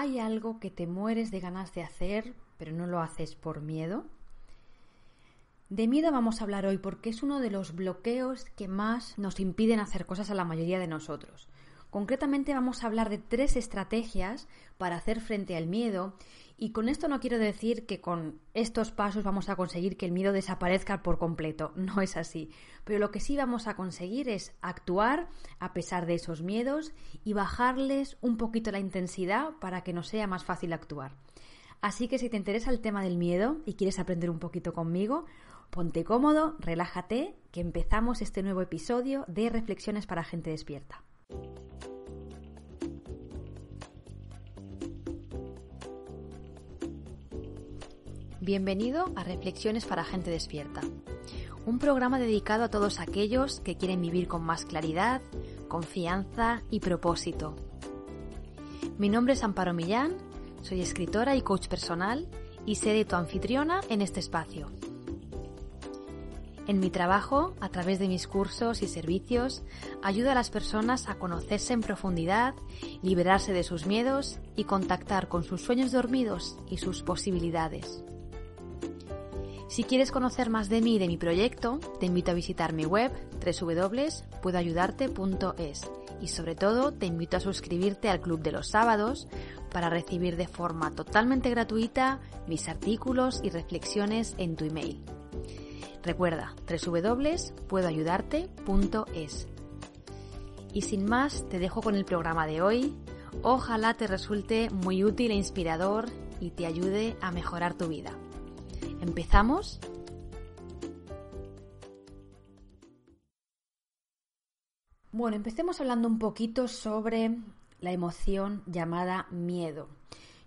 ¿Hay algo que te mueres de ganas de hacer, pero no lo haces por miedo? De miedo vamos a hablar hoy porque es uno de los bloqueos que más nos impiden hacer cosas a la mayoría de nosotros. Concretamente vamos a hablar de tres estrategias para hacer frente al miedo y con esto no quiero decir que con estos pasos vamos a conseguir que el miedo desaparezca por completo, no es así. Pero lo que sí vamos a conseguir es actuar a pesar de esos miedos y bajarles un poquito la intensidad para que nos sea más fácil actuar. Así que si te interesa el tema del miedo y quieres aprender un poquito conmigo, ponte cómodo, relájate, que empezamos este nuevo episodio de Reflexiones para gente despierta. Bienvenido a Reflexiones para Gente Despierta, un programa dedicado a todos aquellos que quieren vivir con más claridad, confianza y propósito. Mi nombre es Amparo Millán, soy escritora y coach personal y seré tu anfitriona en este espacio. En mi trabajo, a través de mis cursos y servicios, ayudo a las personas a conocerse en profundidad, liberarse de sus miedos y contactar con sus sueños dormidos y sus posibilidades. Si quieres conocer más de mí y de mi proyecto, te invito a visitar mi web www.puedoayudarte.es y sobre todo te invito a suscribirte al Club de los Sábados para recibir de forma totalmente gratuita mis artículos y reflexiones en tu email. Recuerda www.puedoayudarte.es. Y sin más, te dejo con el programa de hoy. Ojalá te resulte muy útil e inspirador y te ayude a mejorar tu vida. ¿Empezamos? Bueno, empecemos hablando un poquito sobre la emoción llamada miedo.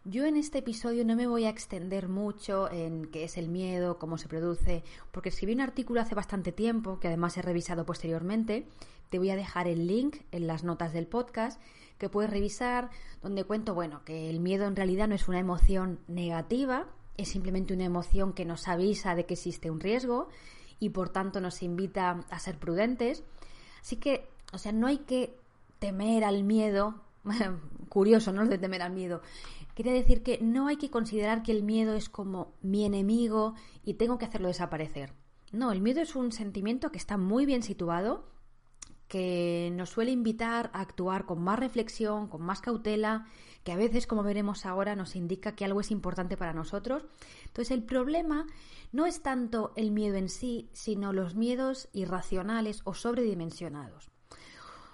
Yo en este episodio no me voy a extender mucho en qué es el miedo, cómo se produce, porque escribí un artículo hace bastante tiempo, que además he revisado posteriormente. Te voy a dejar el link en las notas del podcast que puedes revisar, donde cuento, bueno, que el miedo en realidad no es una emoción negativa, es simplemente una emoción que nos avisa de que existe un riesgo y por tanto nos invita a ser prudentes. Así que, o sea, no hay que temer al miedo. Curioso, ¿no? Lo de temer al miedo. Quiere decir que no hay que considerar que el miedo es como mi enemigo y tengo que hacerlo desaparecer. No, el miedo es un sentimiento que está muy bien situado, que nos suele invitar a actuar con más reflexión, con más cautela que a veces, como veremos ahora, nos indica que algo es importante para nosotros. Entonces, el problema no es tanto el miedo en sí, sino los miedos irracionales o sobredimensionados.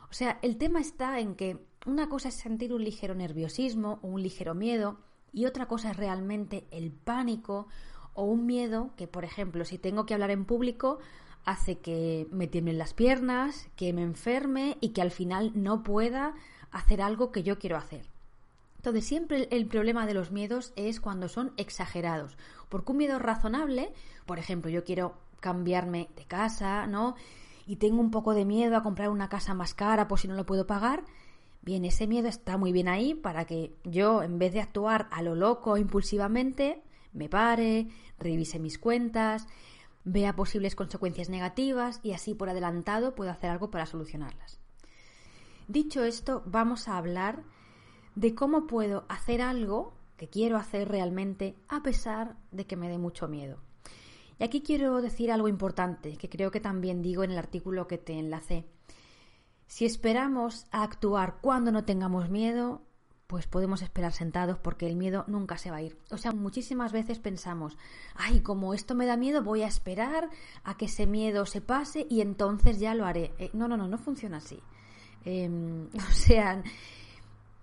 O sea, el tema está en que una cosa es sentir un ligero nerviosismo o un ligero miedo y otra cosa es realmente el pánico o un miedo que, por ejemplo, si tengo que hablar en público, hace que me tiemblen las piernas, que me enferme y que al final no pueda hacer algo que yo quiero hacer. Entonces, siempre el problema de los miedos es cuando son exagerados. Porque un miedo razonable, por ejemplo, yo quiero cambiarme de casa, ¿no? Y tengo un poco de miedo a comprar una casa más cara por si no lo puedo pagar. Bien, ese miedo está muy bien ahí para que yo, en vez de actuar a lo loco impulsivamente, me pare, revise mis cuentas, vea posibles consecuencias negativas y así por adelantado puedo hacer algo para solucionarlas. Dicho esto, vamos a hablar de cómo puedo hacer algo que quiero hacer realmente a pesar de que me dé mucho miedo. Y aquí quiero decir algo importante que creo que también digo en el artículo que te enlacé. Si esperamos a actuar cuando no tengamos miedo, pues podemos esperar sentados porque el miedo nunca se va a ir. O sea, muchísimas veces pensamos, ay, como esto me da miedo, voy a esperar a que ese miedo se pase y entonces ya lo haré. Eh, no, no, no, no funciona así. Em, o sea,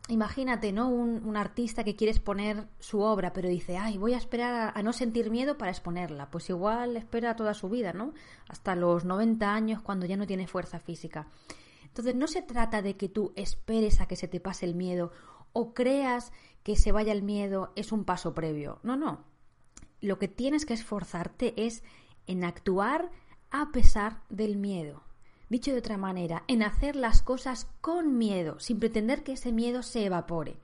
imagínate, ¿no? Un, artista que quiere exponer su obra, pero dice, ay, voy a esperar a, no sentir miedo para exponerla. Pues igual espera toda su vida, ¿no? Hasta los 90 años cuando ya no tiene fuerza física. Entonces, no se trata de que tú esperes a que se te pase el miedo o creas que se vaya el miedo es un paso previo. No, no. Lo que tienes que esforzarte es en actuar a pesar del miedo. Dicho de otra manera, en hacer las cosas con miedo, sin pretender que ese miedo se evapore.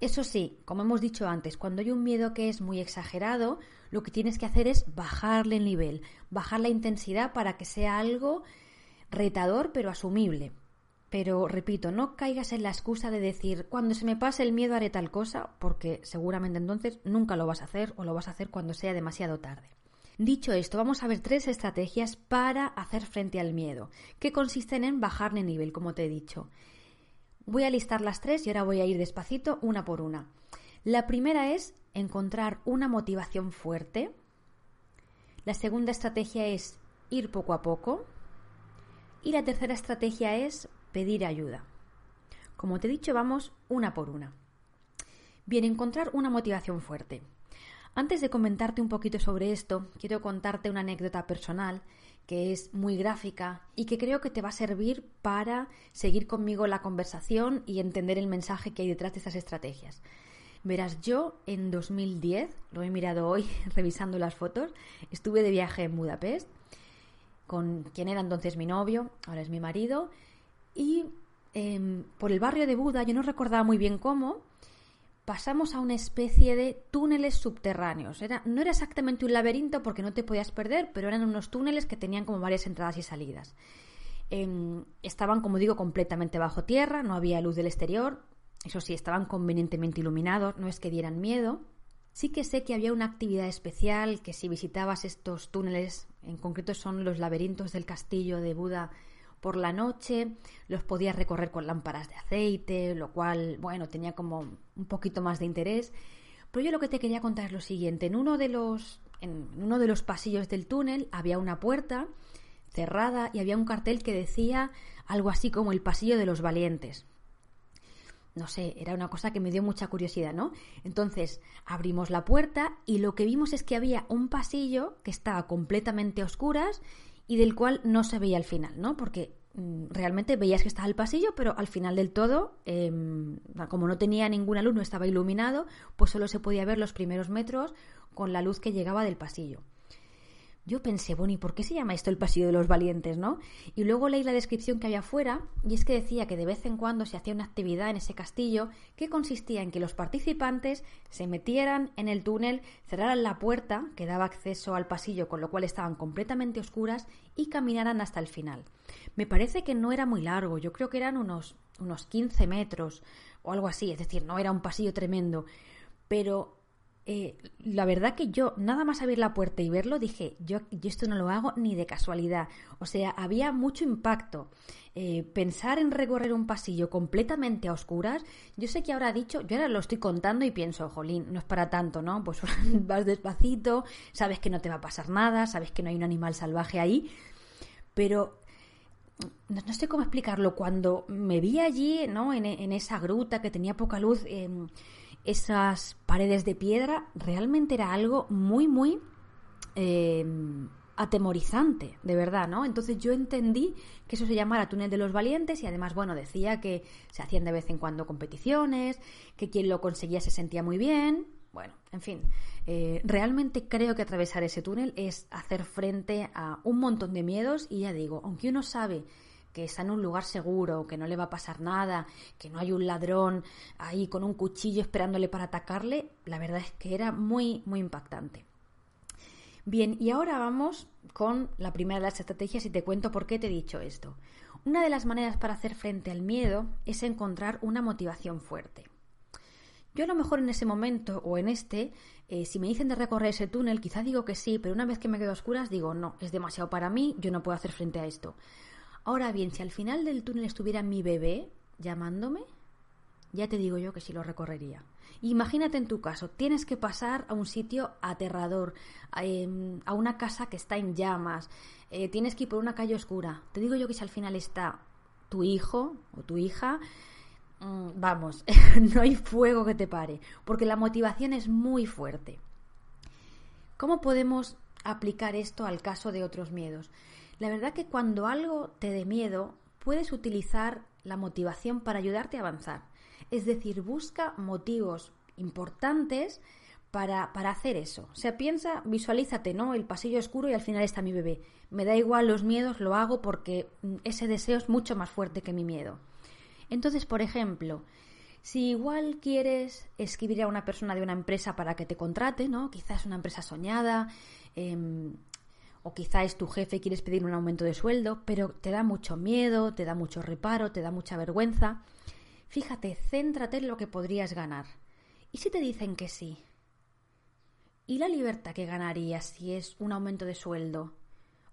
Eso sí, como hemos dicho antes, cuando hay un miedo que es muy exagerado, lo que tienes que hacer es bajarle el nivel, bajar la intensidad para que sea algo retador pero asumible. pero repito, no caigas en la excusa de decir cuando se me pase el miedo haré tal cosa, porque seguramente entonces nunca lo vas a hacer o lo vas a hacer cuando sea demasiado tarde. Dicho esto, vamos a ver tres estrategias para hacer frente al miedo, que consisten en bajar de nivel, como te he dicho. Voy a listar las tres y ahora voy a ir despacito una por una. La primera es encontrar una motivación fuerte. La segunda estrategia es ir poco a poco. Y la tercera estrategia es pedir ayuda. Como te he dicho, vamos una por una. Bien, encontrar una motivación fuerte. Antes de comentarte un poquito sobre esto, quiero contarte una anécdota personal que es muy gráfica y que creo que te va a servir para seguir conmigo la conversación y entender el mensaje que hay detrás de estas estrategias. Verás, yo en 2010, lo he mirado hoy revisando las fotos, estuve de viaje en Budapest con quien era entonces mi novio, ahora es mi marido, y em, por el barrio de Buda, yo no recordaba muy bien cómo, pasamos a una especie de túneles subterráneos. Era, no era exactamente un laberinto porque no te podías perder, pero eran unos túneles que tenían como varias entradas y salidas. Em, estaban, como digo, completamente bajo tierra, no había luz del exterior, eso sí, estaban convenientemente iluminados, no es que dieran miedo. Sí que sé que había una actividad especial que si visitabas estos túneles, en concreto son los laberintos del castillo de Buda, por la noche, los podías recorrer con lámparas de aceite, lo cual, bueno, tenía como un poquito más de interés. Pero yo lo que te quería contar es lo siguiente. En uno de los, en uno de los pasillos del túnel había una puerta cerrada y había un cartel que decía algo así como el pasillo de los valientes. No sé, era una cosa que me dio mucha curiosidad, ¿no? Entonces abrimos la puerta y lo que vimos es que había un pasillo que estaba completamente a oscuras y del cual no se veía el final, ¿no? Porque mm, realmente veías que estaba el pasillo, pero al final del todo, em, como no tenía ninguna luz, no estaba iluminado, pues solo se podía ver los primeros metros con la luz que llegaba del pasillo yo pensé, bueno, ¿y por qué se llama esto el Pasillo de los Valientes, no? Y luego leí la descripción que había afuera y es que decía que de vez en cuando se hacía una actividad en ese castillo que consistía en que los participantes se metieran en el túnel, cerraran la puerta que daba acceso al pasillo, con lo cual estaban completamente oscuras y caminaran hasta el final. Me parece que no era muy largo, yo creo que eran unos, unos 15 metros o algo así, es decir, no era un pasillo tremendo, pero eh, la verdad que yo, nada más abrir la puerta y verlo, dije, yo, esto no lo hago ni de casualidad. O sea, había mucho impacto. Eh, pensar en recorrer un pasillo completamente a oscuras, yo sé que ahora dicho, yo ahora lo estoy contando y pienso, jolín, no es para tanto, ¿no? Pues vas despacito, sabes que no te va a pasar nada, sabes que no hay un animal salvaje ahí, pero no, sé cómo explicarlo, cuando me vi allí, ¿no? En, esa gruta que tenía poca luz, em, esas paredes de piedra, realmente era algo muy, muy eh, atemorizante, de verdad, ¿no? Entonces yo entendí que eso se llamara túnel de los valientes y además, bueno, decía que se hacían de vez en cuando competiciones, que quien lo conseguía se sentía muy bien. Bueno, en fin, eh, realmente creo que atravesar ese túnel es hacer frente a un montón de miedos y ya digo, aunque uno sabe que está en un lugar seguro, que no le va a pasar nada, que no hay un ladrón ahí con un cuchillo esperándole para atacarle, la verdad es que era muy, muy impactante. Bien, y ahora vamos con la primera de las estrategias y te cuento por qué te he dicho esto. Una de las maneras para hacer frente al miedo es encontrar una motivación fuerte. Yo a lo mejor en ese momento o en este, eh, si me dicen de recorrer ese túnel, quizá digo que sí, pero una vez que me quedo a oscuras digo, no, es demasiado para mí, yo no puedo hacer frente a esto. Ahora bien, si al final del túnel estuviera mi bebé llamándome, ya te digo yo que sí lo recorrería. Imagínate en tu caso, tienes que pasar a un sitio aterrador, a, em, una casa que está en llamas, eh, tienes que ir por una calle oscura. Te digo yo que si al final está tu hijo o tu hija, mm, vamos, no hay fuego que te pare, porque la motivación es muy fuerte. ¿Cómo podemos aplicar esto al caso de otros miedos? La verdad que cuando algo te dé miedo, puedes utilizar la motivación para ayudarte a avanzar. Es decir, busca motivos importantes para, hacer eso. O sea, piensa, visualízate, ¿no? El pasillo oscuro y al final está mi bebé. Me da igual los miedos, lo hago porque mm, ese deseo es mucho más fuerte que mi miedo. Entonces, por ejemplo, si igual quieres escribir a una persona de una empresa para que te contrate, ¿no? Quizás una empresa soñada, em, o quizá es tu jefe y quieres pedir un aumento de sueldo, pero te da mucho miedo, te da mucho reparo, te da mucha vergüenza. Fíjate, céntrate en lo que podrías ganar. ¿Y si te dicen que sí? ¿Y la libertad que ganarías si es un aumento de sueldo?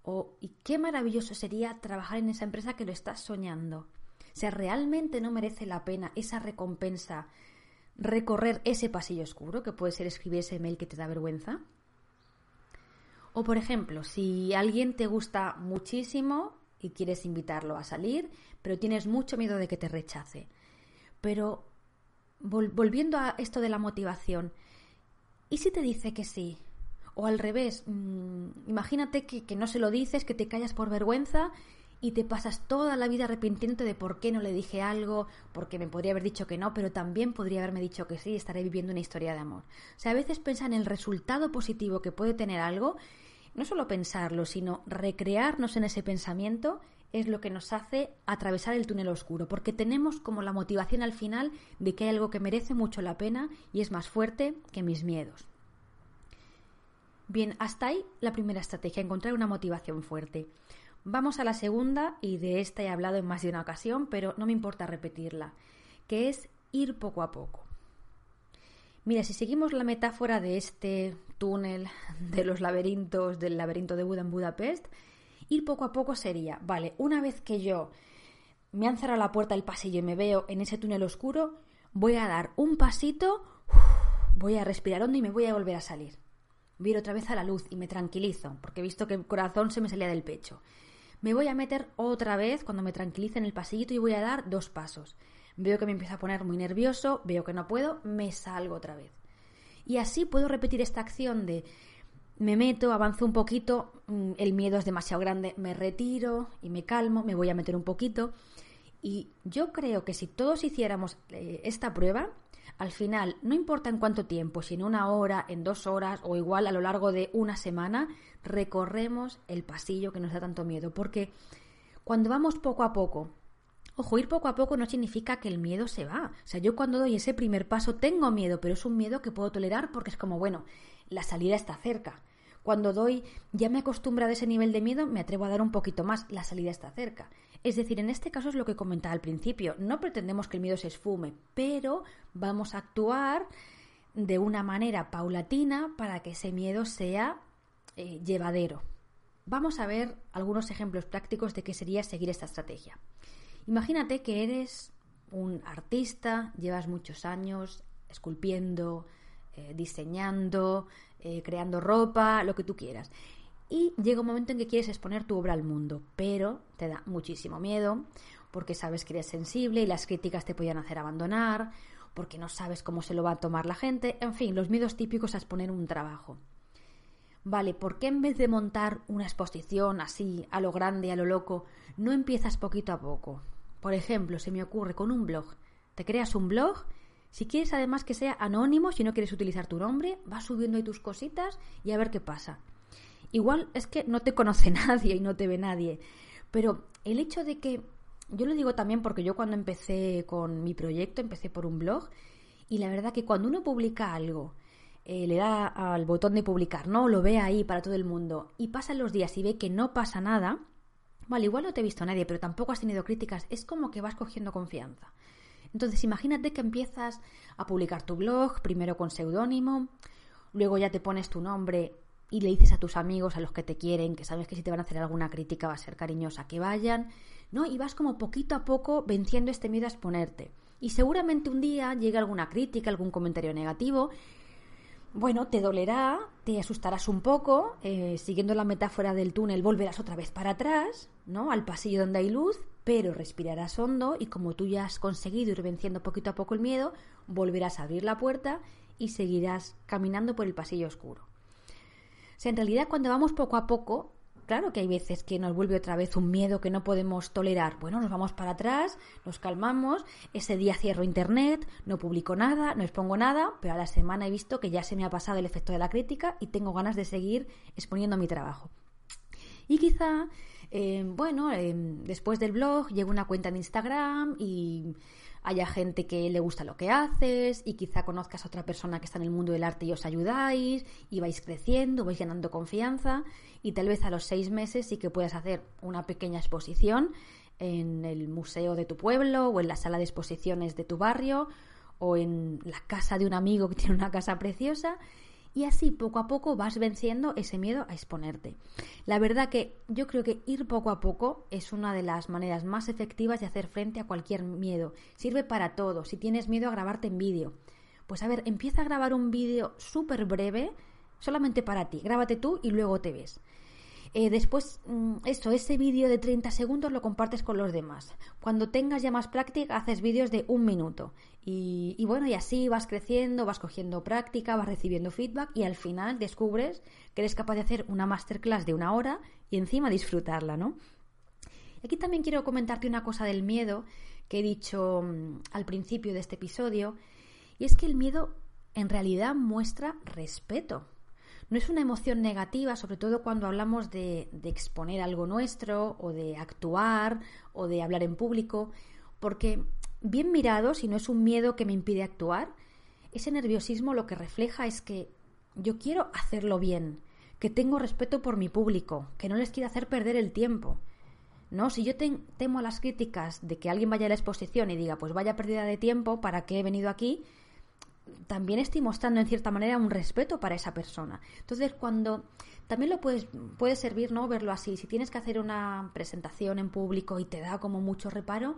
¿O y qué maravilloso sería trabajar en esa empresa que lo estás soñando? O sea, ¿realmente no merece la pena esa recompensa recorrer ese pasillo oscuro que puede ser escribir ese mail que te da vergüenza? O por ejemplo, si alguien te gusta muchísimo y quieres invitarlo a salir, pero tienes mucho miedo de que te rechace. Pero volviendo a esto de la motivación, ¿y si te dice que sí? O al revés, mm, imagínate que, que, no se lo dices, que te callas por vergüenza y te pasas toda la vida arrepintiéndote de por qué no le dije algo, porque me podría haber dicho que no, pero también podría haberme dicho que sí y estaré viviendo una historia de amor. O sea, a veces piensa en el resultado positivo que puede tener algo no solo pensarlo, sino recrearnos en ese pensamiento es lo que nos hace atravesar el túnel oscuro, porque tenemos como la motivación al final de que hay algo que merece mucho la pena y es más fuerte que mis miedos. Bien, hasta ahí la primera estrategia, encontrar una motivación fuerte. Vamos a la segunda, y de esta he hablado en más de una ocasión, pero no me importa repetirla, que es ir poco a poco. Mira, si seguimos la metáfora de este túnel de los laberintos, del laberinto de Buda en Budapest, ir poco a poco sería, vale, una vez que yo me han cerrado la puerta del pasillo y me veo en ese túnel oscuro, voy a dar un pasito, voy a respirar hondo y me voy a volver a salir. Voy a ir otra vez a la luz y me tranquilizo, porque he visto que el corazón se me salía del pecho. Me voy a meter otra vez cuando me tranquilice en el pasillito y voy a dar dos pasos veo que me empieza a poner muy nervioso, veo que no puedo, me salgo otra vez. Y así puedo repetir esta acción de me meto, avanzo un poquito, mm, el miedo es demasiado grande, me retiro y me calmo, me voy a meter un poquito. Y yo creo que si todos hiciéramos eh, esta prueba, al final, no importa en cuánto tiempo, si en una hora, en dos horas o igual a lo largo de una semana, recorremos el pasillo que nos da tanto miedo. Porque cuando vamos poco a poco Ojo, ir poco a poco no significa que el miedo se va. O sea, yo cuando doy ese primer paso tengo miedo, pero es un miedo que puedo tolerar porque es como, bueno, la salida está cerca. Cuando doy, ya me acostumbrado a ese nivel de miedo, me atrevo a dar un poquito más, la salida está cerca. Es decir, en este caso es lo que comentaba al principio, no pretendemos que el miedo se esfume, pero vamos a actuar de una manera paulatina para que ese miedo sea eh, llevadero. Vamos a ver algunos ejemplos prácticos de qué sería seguir esta estrategia. Imagínate que eres un artista, llevas muchos años esculpiendo, eh, diseñando, eh, creando ropa, lo que tú quieras. Y llega un momento en que quieres exponer tu obra al mundo, pero te da muchísimo miedo porque sabes que eres sensible y las críticas te pueden hacer abandonar, porque no sabes cómo se lo va a tomar la gente, en fin, los miedos típicos a exponer un trabajo. Vale, ¿por qué en vez de montar una exposición así, a lo grande, a lo loco, no empiezas poquito a poco? Por ejemplo, se me ocurre con un blog. Te creas un blog. Si quieres además que sea anónimo, si no quieres utilizar tu nombre, vas subiendo ahí tus cositas y a ver qué pasa. Igual es que no te conoce nadie y no te ve nadie. Pero el hecho de que, yo lo digo también porque yo cuando empecé con mi proyecto, empecé por un blog, y la verdad que cuando uno publica algo, eh, le da al botón de publicar, ¿no? Lo ve ahí para todo el mundo, y pasan los días y ve que no pasa nada, Vale, igual no te he visto nadie, pero tampoco has tenido críticas. Es como que vas cogiendo confianza. Entonces, imagínate que empiezas a publicar tu blog, primero con seudónimo, luego ya te pones tu nombre y le dices a tus amigos, a los que te quieren, que sabes que si te van a hacer alguna crítica va a ser cariñosa, que vayan, ¿no? Y vas como poquito a poco venciendo este miedo a exponerte. Y seguramente un día llega alguna crítica, algún comentario negativo bueno, te dolerá, te asustarás un poco, eh, siguiendo la metáfora del túnel, volverás otra vez para atrás, ¿no? Al pasillo donde hay luz, pero respirarás hondo y como tú ya has conseguido ir venciendo poquito a poco el miedo, volverás a abrir la puerta y seguirás caminando por el pasillo oscuro. O sea, en realidad cuando vamos poco a poco, Claro que hay veces que nos vuelve otra vez un miedo que no podemos tolerar. Bueno, nos vamos para atrás, nos calmamos, ese día cierro internet, no publico nada, no expongo nada, pero a la semana he visto que ya se me ha pasado el efecto de la crítica y tengo ganas de seguir exponiendo mi trabajo. Y quizá, eh, bueno, eh, después del blog llego una cuenta de Instagram y haya gente que le gusta lo que haces y quizá conozcas a otra persona que está en el mundo del arte y os ayudáis y vais creciendo, vais ganando confianza y tal vez a los seis meses sí que puedas hacer una pequeña exposición en el museo de tu pueblo o en la sala de exposiciones de tu barrio o en la casa de un amigo que tiene una casa preciosa y así poco a poco vas venciendo ese miedo a exponerte. La verdad que yo creo que ir poco a poco es una de las maneras más efectivas de hacer frente a cualquier miedo. Sirve para todo. Si tienes miedo a grabarte en vídeo, pues a ver, empieza a grabar un vídeo súper breve solamente para ti. Grábate tú y luego te ves. Eh, después, mm, eso, ese vídeo de 30 segundos lo compartes con los demás. Cuando tengas ya más práctica, haces vídeos de un minuto. Y, y, bueno, y así vas creciendo, vas cogiendo práctica, vas recibiendo feedback y al final descubres que eres capaz de hacer una masterclass de una hora y encima disfrutarla, ¿no? Aquí también quiero comentarte una cosa del miedo que he dicho mm, al principio de este episodio, y es que el miedo en realidad muestra respeto no es una emoción negativa, sobre todo cuando hablamos de, exponer algo nuestro o de actuar o de hablar en público, porque bien mirado, si no es un miedo que me impide actuar, ese nerviosismo lo que refleja es que yo quiero hacerlo bien, que tengo respeto por mi público, que no les quiero hacer perder el tiempo. ¿No? Si yo temo a las críticas de que alguien vaya a la exposición y diga, pues vaya pérdida de tiempo, ¿para qué he venido aquí? También estoy mostrando en cierta manera un respeto para esa persona. Entonces, cuando también lo puedes, puede servir, ¿no? Verlo así. Si tienes que hacer una presentación en público y te da como mucho reparo,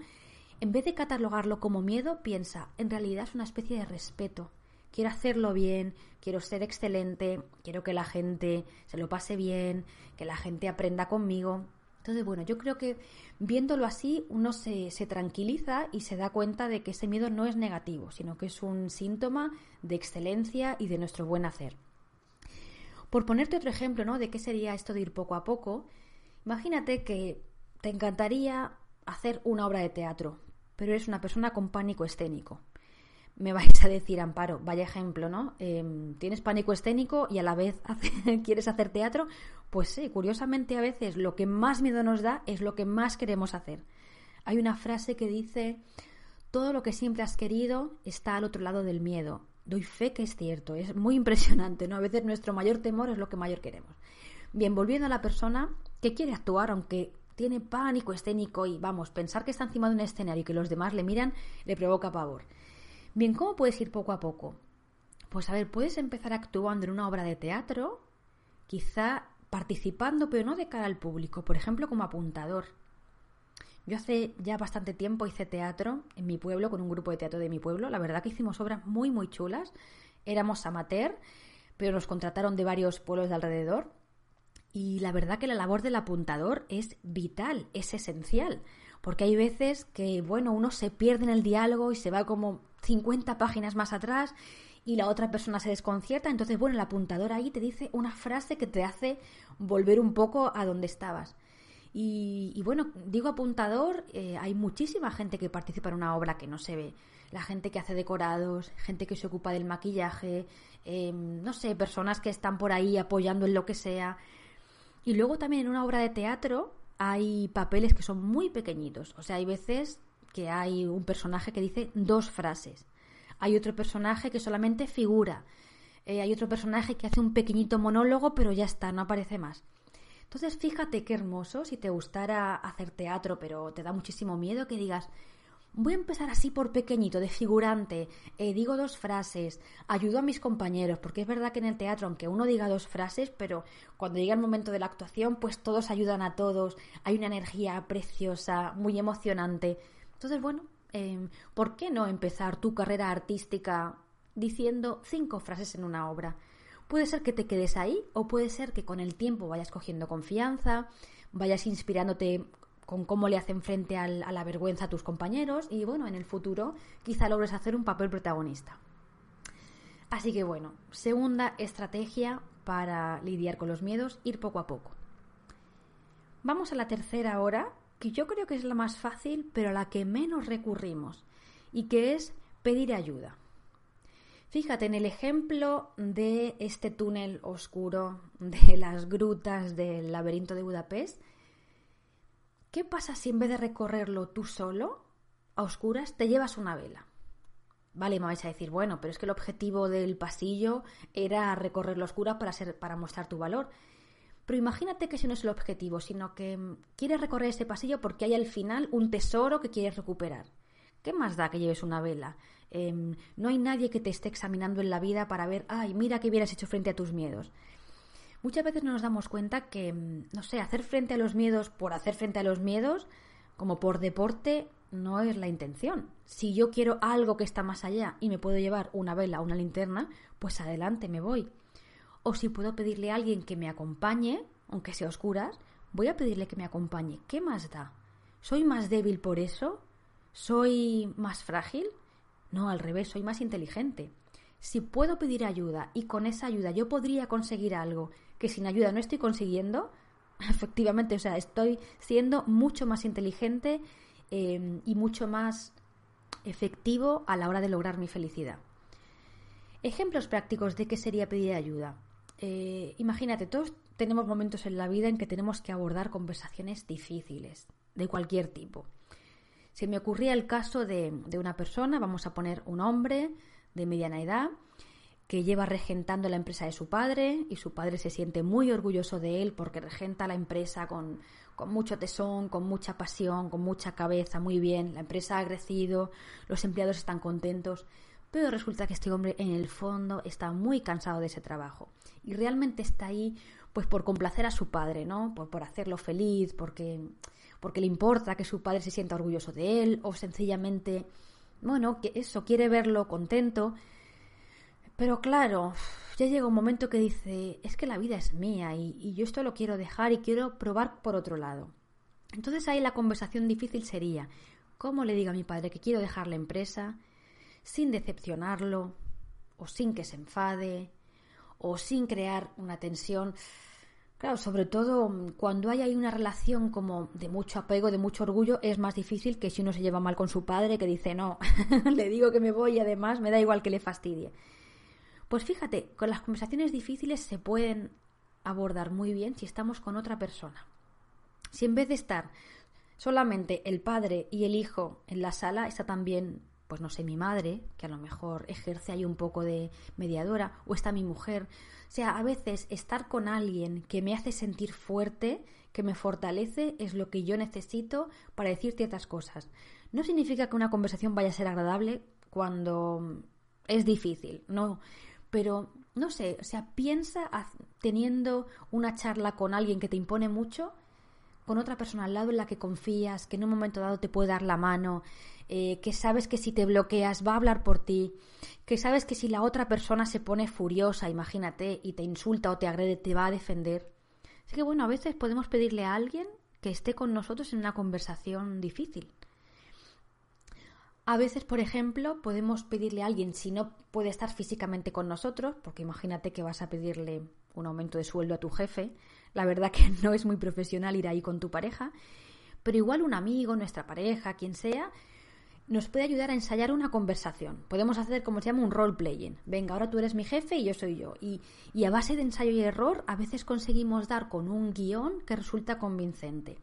en vez de catalogarlo como miedo, piensa, en realidad es una especie de respeto. Quiero hacerlo bien, quiero ser excelente, quiero que la gente se lo pase bien, que la gente aprenda conmigo. Entonces, bueno, yo creo que viéndolo así uno se, se, tranquiliza y se da cuenta de que ese miedo no es negativo, sino que es un síntoma de excelencia y de nuestro buen hacer. Por ponerte otro ejemplo, ¿no? De qué sería esto de ir poco a poco, imagínate que te encantaría hacer una obra de teatro, pero eres una persona con pánico escénico me vais a decir, Amparo, vaya ejemplo, ¿no? Em, tienes pánico escénico y a la vez quieres hacer teatro. Pues sí, curiosamente a veces lo que más miedo nos da es lo que más queremos hacer. Hay una frase que dice, todo lo que siempre has querido está al otro lado del miedo. Doy fe que es cierto, es muy impresionante, ¿no? A veces nuestro mayor temor es lo que mayor queremos. Bien, volviendo a la persona que quiere actuar, aunque tiene pánico escénico y vamos, pensar que está encima de un escenario y que los demás le miran le provoca pavor. Bien, ¿cómo puedes ir poco a poco? Pues a ver, puedes empezar actuando en una obra de teatro, quizá participando, pero no de cara al público, por ejemplo, como apuntador. Yo hace ya bastante tiempo hice teatro en mi pueblo, con un grupo de teatro de mi pueblo. La verdad que hicimos obras muy, muy chulas. Éramos amateur, pero nos contrataron de varios pueblos de alrededor. Y la verdad que la labor del apuntador es vital, es esencial. Porque hay veces que, bueno, uno se pierde en el diálogo y se va como 50 páginas más atrás y la otra persona se desconcierta. Entonces, bueno, el apuntador ahí te dice una frase que te hace volver un poco a donde estabas. Y, bueno, digo apuntador, eh, hay muchísima gente que participa en una obra que no se ve. La gente que hace decorados, gente que se ocupa del maquillaje, em, no sé, personas que están por ahí apoyando en lo que sea. Y luego también en una obra de teatro hay papeles que son muy pequeñitos. O sea, hay veces que hay un personaje que dice dos frases. Hay otro personaje que solamente figura. Eh, hay otro personaje que hace un pequeñito monólogo, pero ya está, no aparece más. Entonces, fíjate qué hermoso si te gustara hacer teatro, pero te da muchísimo miedo que digas, voy a empezar así por pequeñito, de figurante, eh, digo dos frases, ayudo a mis compañeros, porque es verdad que en el teatro, aunque uno diga dos frases, pero cuando llega el momento de la actuación, pues todos ayudan a todos, hay una energía preciosa, muy emocionante. Entonces, bueno, em, ¿por qué no empezar tu carrera artística diciendo cinco frases en una obra? Puede ser que te quedes ahí o puede ser que con el tiempo vayas cogiendo confianza, vayas inspirándote con cómo le hacen frente a la vergüenza a tus compañeros y bueno, en el futuro quizá logres hacer un papel protagonista. Así que bueno, segunda estrategia para lidiar con los miedos, ir poco a poco. Vamos a la tercera hora, que yo creo que es la más fácil, pero a la que menos recurrimos, y que es pedir ayuda. Fíjate en el ejemplo de este túnel oscuro de las grutas del laberinto de Budapest. ¿Qué pasa si en vez de recorrerlo tú solo, a oscuras, te llevas una vela. Vale, me vais a decir, bueno, pero es que el objetivo del pasillo era recorrer la oscura para, ser, para mostrar tu valor. Pero imagínate que ese no es el objetivo, sino que mm, quieres recorrer ese pasillo porque hay al final un tesoro que quieres recuperar. ¿Qué más da que lleves una vela? Em, no hay nadie que te esté examinando en la vida para ver, ay, mira qué hubieras hecho frente a tus miedos. Muchas veces no nos damos cuenta que, mm, no sé, hacer frente a los miedos por hacer frente a los miedos, como por deporte, no es la intención. Si yo quiero algo que está más allá y me puedo llevar una vela o una linterna, pues adelante me voy. O si puedo pedirle a alguien que me acompañe, aunque sea oscuras, voy a pedirle que me acompañe. ¿Qué más da? ¿Soy más débil por eso? ¿Soy más frágil? No, al revés, soy más inteligente. Si puedo pedir ayuda y con esa ayuda yo podría conseguir algo que sin ayuda no estoy consiguiendo, efectivamente, o sea, estoy siendo mucho más inteligente Em, y mucho más efectivo a la hora de lograr mi felicidad. Ejemplos prácticos de qué sería pedir ayuda. Eh, imagínate, todos tenemos momentos en la vida en que tenemos que abordar conversaciones difíciles, de cualquier tipo. Se me ocurría el caso de, de una persona, vamos a poner un hombre de mediana edad, que lleva regentando la empresa de su padre y su padre se siente muy orgulloso de él porque regenta la empresa con, con mucho tesón, con mucha pasión, con mucha cabeza, muy bien, la empresa ha crecido, los empleados están contentos, pero resulta que este hombre en el fondo está muy cansado de ese trabajo y realmente está ahí pues por complacer a su padre, ¿no? Por, por hacerlo feliz, porque, porque le importa que su padre se sienta orgulloso de él o sencillamente, bueno, que eso, quiere verlo contento pero claro, ya llega un momento que dice, es que la vida es mía y, yo esto lo quiero dejar y quiero probar por otro lado. Entonces ahí la conversación difícil sería, ¿cómo le digo a mi padre que quiero dejar la empresa sin decepcionarlo o sin que se enfade o sin crear una tensión? Claro, sobre todo cuando hay ahí una relación como de mucho apego, de mucho orgullo, es más difícil que si uno se lleva mal con su padre, que dice, no, le digo que me voy y además me da igual que le fastidie. Pues fíjate, con las conversaciones difíciles se pueden abordar muy bien si estamos con otra persona. Si en vez de estar solamente el padre y el hijo en la sala, está también, pues no sé, mi madre, que a lo mejor ejerce ahí un poco de mediadora, o está mi mujer. O sea, a veces estar con alguien que me hace sentir fuerte, que me fortalece, es lo que yo necesito para decir ciertas cosas. No significa que una conversación vaya a ser agradable cuando es difícil, no pero no sé, o sea, piensa teniendo una charla con alguien que te impone mucho, con otra persona al lado en la que confías, que en un momento dado te puede dar la mano, eh, que sabes que si te bloqueas va a hablar por ti, que sabes que si la otra persona se pone furiosa, imagínate, y te insulta o te agrede, te va a defender. Así que bueno, a veces podemos pedirle a alguien que esté con nosotros en una conversación difícil. A veces, por ejemplo, podemos pedirle a alguien, si no puede estar físicamente con nosotros, porque imagínate que vas a pedirle un aumento de sueldo a tu jefe, la verdad que no es muy profesional ir ahí con tu pareja, pero igual un amigo, nuestra pareja, quien sea, nos puede ayudar a ensayar una conversación. Podemos hacer como se llama un role playing. Venga, ahora tú eres mi jefe y yo soy yo. Y, y a base de ensayo y error, a veces conseguimos dar con un guion que resulta convincente.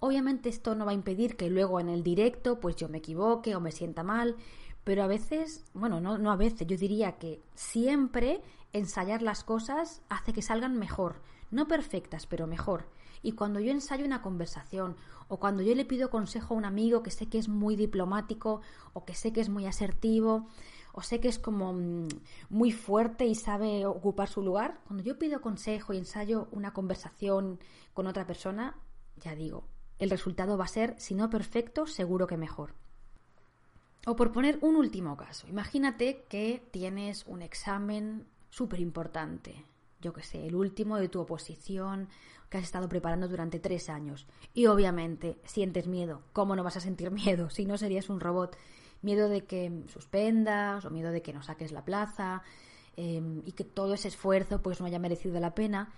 Obviamente esto no va a impedir que luego en el directo pues yo me equivoque o me sienta mal, pero a veces, bueno, no, no a veces, yo diría que siempre ensayar las cosas hace que salgan mejor, no perfectas, pero mejor. Y cuando yo ensayo una conversación o cuando yo le pido consejo a un amigo que sé que es muy diplomático o que sé que es muy asertivo o sé que es como mm, muy fuerte y sabe ocupar su lugar, cuando yo pido consejo y ensayo una conversación con otra persona, ya digo, el resultado va a ser, si no perfecto, seguro que mejor. O por poner un último caso, imagínate que tienes un examen súper importante, yo que sé, el último de tu oposición que has estado preparando durante tres años. Y obviamente sientes miedo. ¿Cómo no vas a sentir miedo si no serías un robot? Miedo de que suspendas o miedo de que no saques la plaza em, y que todo ese esfuerzo pues no haya merecido la pena.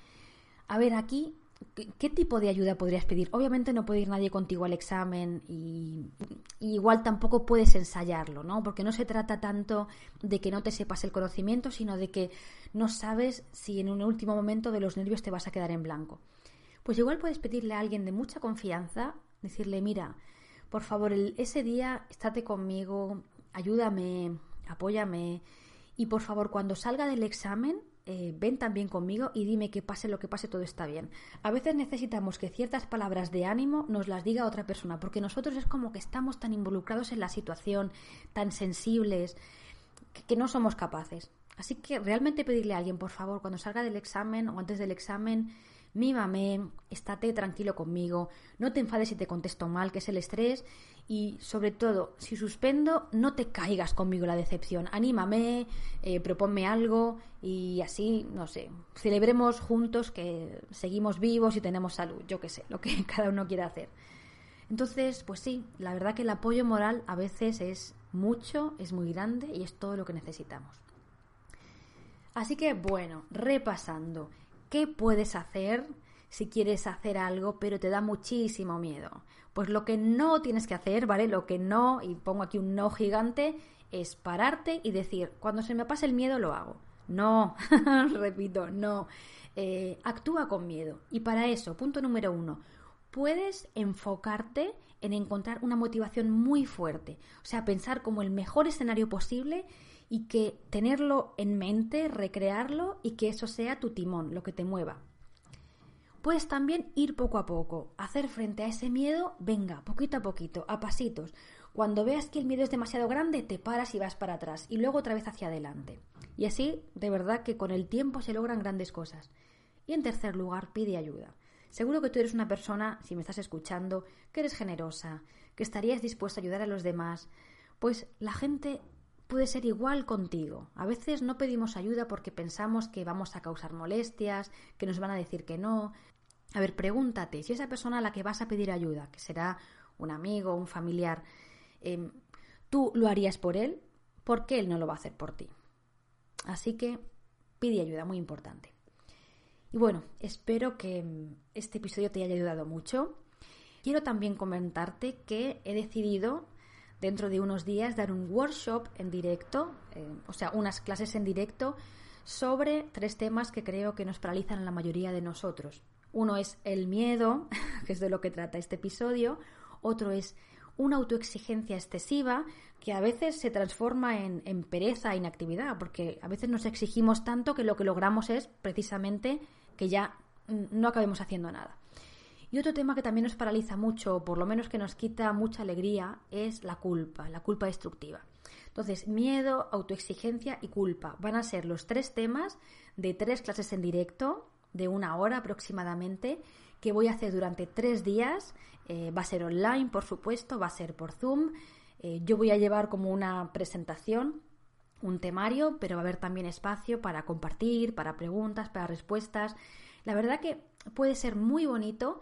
A ver, aquí ¿Qué, tipo de ayuda podrías pedir? Obviamente no puede ir nadie contigo al examen y, igual tampoco puedes ensayarlo, ¿no? Porque no se trata tanto de que no te sepas el conocimiento, sino de que no sabes si en un último momento de los nervios te vas a quedar en blanco. Pues igual puedes pedirle a alguien de mucha confianza, decirle, mira, por favor, ese día estate conmigo, ayúdame, apóyame y por favor, cuando salga del examen, eh, ven también conmigo y dime que pase lo que pase, todo está bien. A veces necesitamos que ciertas palabras de ánimo nos las diga otra persona, porque nosotros es como que estamos tan involucrados en la situación, tan sensibles, que no somos capaces. Así que realmente pedirle a alguien, por favor, cuando salga del examen o antes del examen, mímame, estate tranquilo conmigo, no te enfades si te contesto mal, que es el estrés, y sobre todo, si suspendo, no te caigas conmigo la decepción, anímame, eh, proponme algo y así, no sé, celebremos juntos que seguimos vivos y tenemos salud, yo qué sé, lo que cada uno quiera hacer. Entonces, pues sí, la verdad que el apoyo moral a veces es mucho, es muy grande y es todo lo que necesitamos. Así que bueno, repasando, ¿Qué puedes hacer si quieres hacer algo pero te da muchísimo miedo? Pues lo que no tienes que hacer, ¿vale? Lo que no, y pongo aquí un no gigante, es pararte y decir, cuando se me pase el miedo lo hago. No, repito, no. Eh, actúa con miedo. Y para eso, punto número uno, puedes enfocarte en encontrar una motivación muy fuerte. O sea, pensar como el mejor escenario posible y que tenerlo en mente, recrearlo y que eso sea tu timón, lo que te mueva. Puedes también ir poco a poco, hacer frente a ese miedo, venga, poquito a poquito, a pasitos. Cuando veas que el miedo es demasiado grande, te paras y vas para atrás y luego otra vez hacia adelante. Y así, de verdad que con el tiempo se logran grandes cosas. Y en tercer lugar, pide ayuda. Seguro que tú eres una persona, si me estás escuchando, que eres generosa, que estarías dispuesta a ayudar a los demás. Pues la gente puede ser igual contigo. A veces no pedimos ayuda porque pensamos que vamos a causar molestias, que nos van a decir que no. A ver, pregúntate si esa persona a la que vas a pedir ayuda, que será un amigo, un familiar, em, tú lo harías por él, ¿por qué él no lo va a hacer por ti? Así que pide ayuda, muy importante. Y bueno, espero que em, este episodio te haya ayudado mucho. Quiero también comentarte que he decidido dentro de unos días dar un workshop en directo, eh, o sea, unas clases en directo sobre tres temas que creo que nos paralizan a la mayoría de nosotros. Uno es el miedo, que es de lo que trata este episodio, otro es una autoexigencia excesiva que a veces se transforma en, en pereza e inactividad, porque a veces nos exigimos tanto que lo que logramos es precisamente que ya no acabemos haciendo nada. Y otro tema que también nos paraliza mucho, o por lo menos que nos quita mucha alegría, es la culpa, la culpa destructiva. Entonces, miedo, autoexigencia y culpa van a ser los tres temas de tres clases en directo de una hora aproximadamente que voy a hacer durante tres días. Eh, va a ser online, por supuesto, va a ser por Zoom. Eh, yo voy a llevar como una presentación, un temario, pero va a haber también espacio para compartir, para preguntas, para respuestas. La verdad que puede ser muy bonito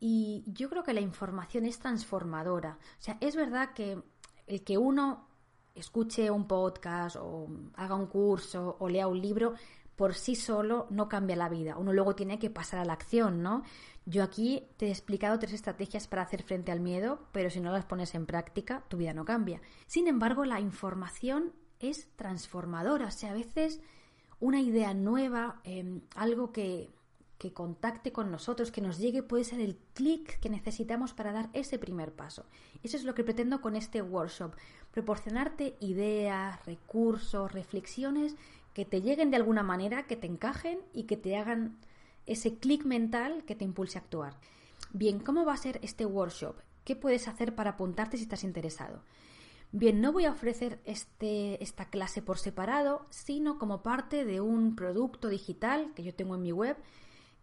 y yo creo que la información es transformadora. O sea, es verdad que el que uno escuche un podcast o haga un curso o lea un libro por sí solo no cambia la vida. Uno luego tiene que pasar a la acción, ¿no? Yo aquí te he explicado tres estrategias para hacer frente al miedo, pero si no las pones en práctica, tu vida no cambia. Sin embargo, la información es transformadora. O sea, a veces una idea nueva, eh, algo que que contacte con nosotros, que nos llegue, puede ser el clic que necesitamos para dar ese primer paso. Eso es lo que pretendo con este workshop, proporcionarte ideas, recursos, reflexiones que te lleguen de alguna manera, que te encajen y que te hagan ese clic mental que te impulse a actuar. Bien, ¿cómo va a ser este workshop? ¿Qué puedes hacer para apuntarte si estás interesado? Bien, no voy a ofrecer este, esta clase por separado, sino como parte de un producto digital que yo tengo en mi web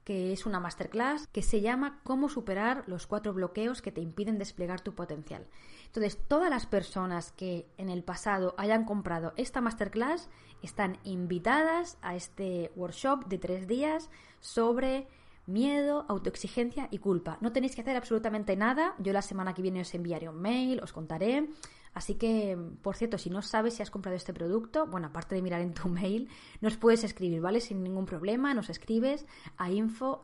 que es una masterclass que se llama Cómo superar los cuatro bloqueos que te impiden desplegar tu potencial. Entonces, todas las personas que en el pasado hayan comprado esta masterclass están invitadas a este workshop de tres días sobre miedo, autoexigencia y culpa. No tenéis que hacer absolutamente nada. Yo la semana que viene os enviaré un mail, os contaré Así que, por cierto, si no sabes si has comprado este producto, bueno, aparte de mirar en tu mail, nos puedes escribir, ¿vale? Sin ningún problema, nos escribes a info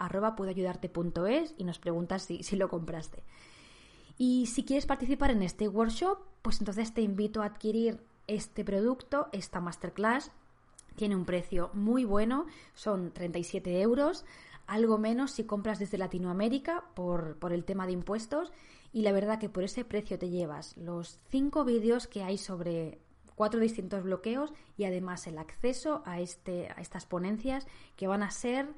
y nos preguntas si, si lo compraste. Y si quieres participar en este workshop, pues entonces te invito a adquirir este producto, esta masterclass. Tiene un precio muy bueno, son 37 euros, algo menos si compras desde Latinoamérica por, por el tema de impuestos y la verdad que por ese precio te llevas los cinco vídeos que hay sobre cuatro distintos bloqueos y además el acceso a, este, a estas ponencias que van a ser,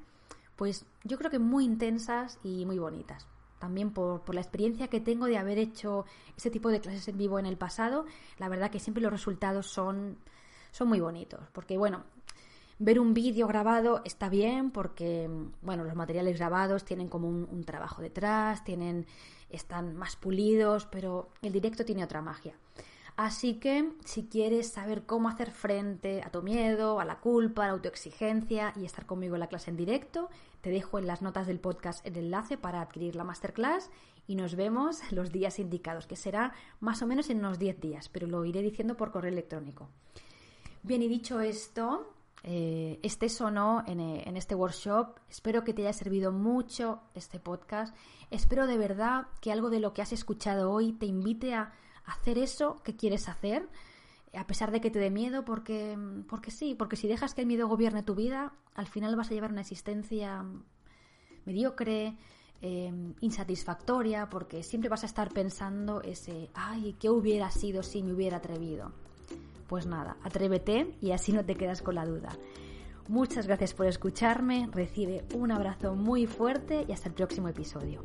pues yo creo que muy intensas y muy bonitas. También por, por la experiencia que tengo de haber hecho ese tipo de clases en vivo en el pasado, la verdad que siempre los resultados son, son muy bonitos. Porque bueno, ver un vídeo grabado está bien porque, bueno, los materiales grabados tienen como un, trabajo detrás, tienen, están más pulidos, pero el directo tiene otra magia. Así que si quieres saber cómo hacer frente a tu miedo, a la culpa, a la autoexigencia y estar conmigo en la clase en directo, te dejo en las notas del podcast el enlace para adquirir la masterclass y nos vemos los días indicados, que será más o menos en unos 10 días, pero lo iré diciendo por correo electrónico. Bien, y dicho esto, eh, estés o no en, eh, en, este workshop. Espero que te haya servido mucho este podcast. Espero de verdad que algo de lo que has escuchado hoy te invite a hacer eso que quieres hacer, a pesar de que te dé miedo, porque, porque sí, porque si dejas que el miedo gobierne tu vida, al final vas a llevar una existencia mediocre, eh, insatisfactoria, porque siempre vas a estar pensando ese, ay, ¿qué hubiera sido si me hubiera atrevido? Pues nada, atrévete y así no te quedas con la duda. Muchas gracias por escucharme, recibe un abrazo muy fuerte y hasta el próximo episodio.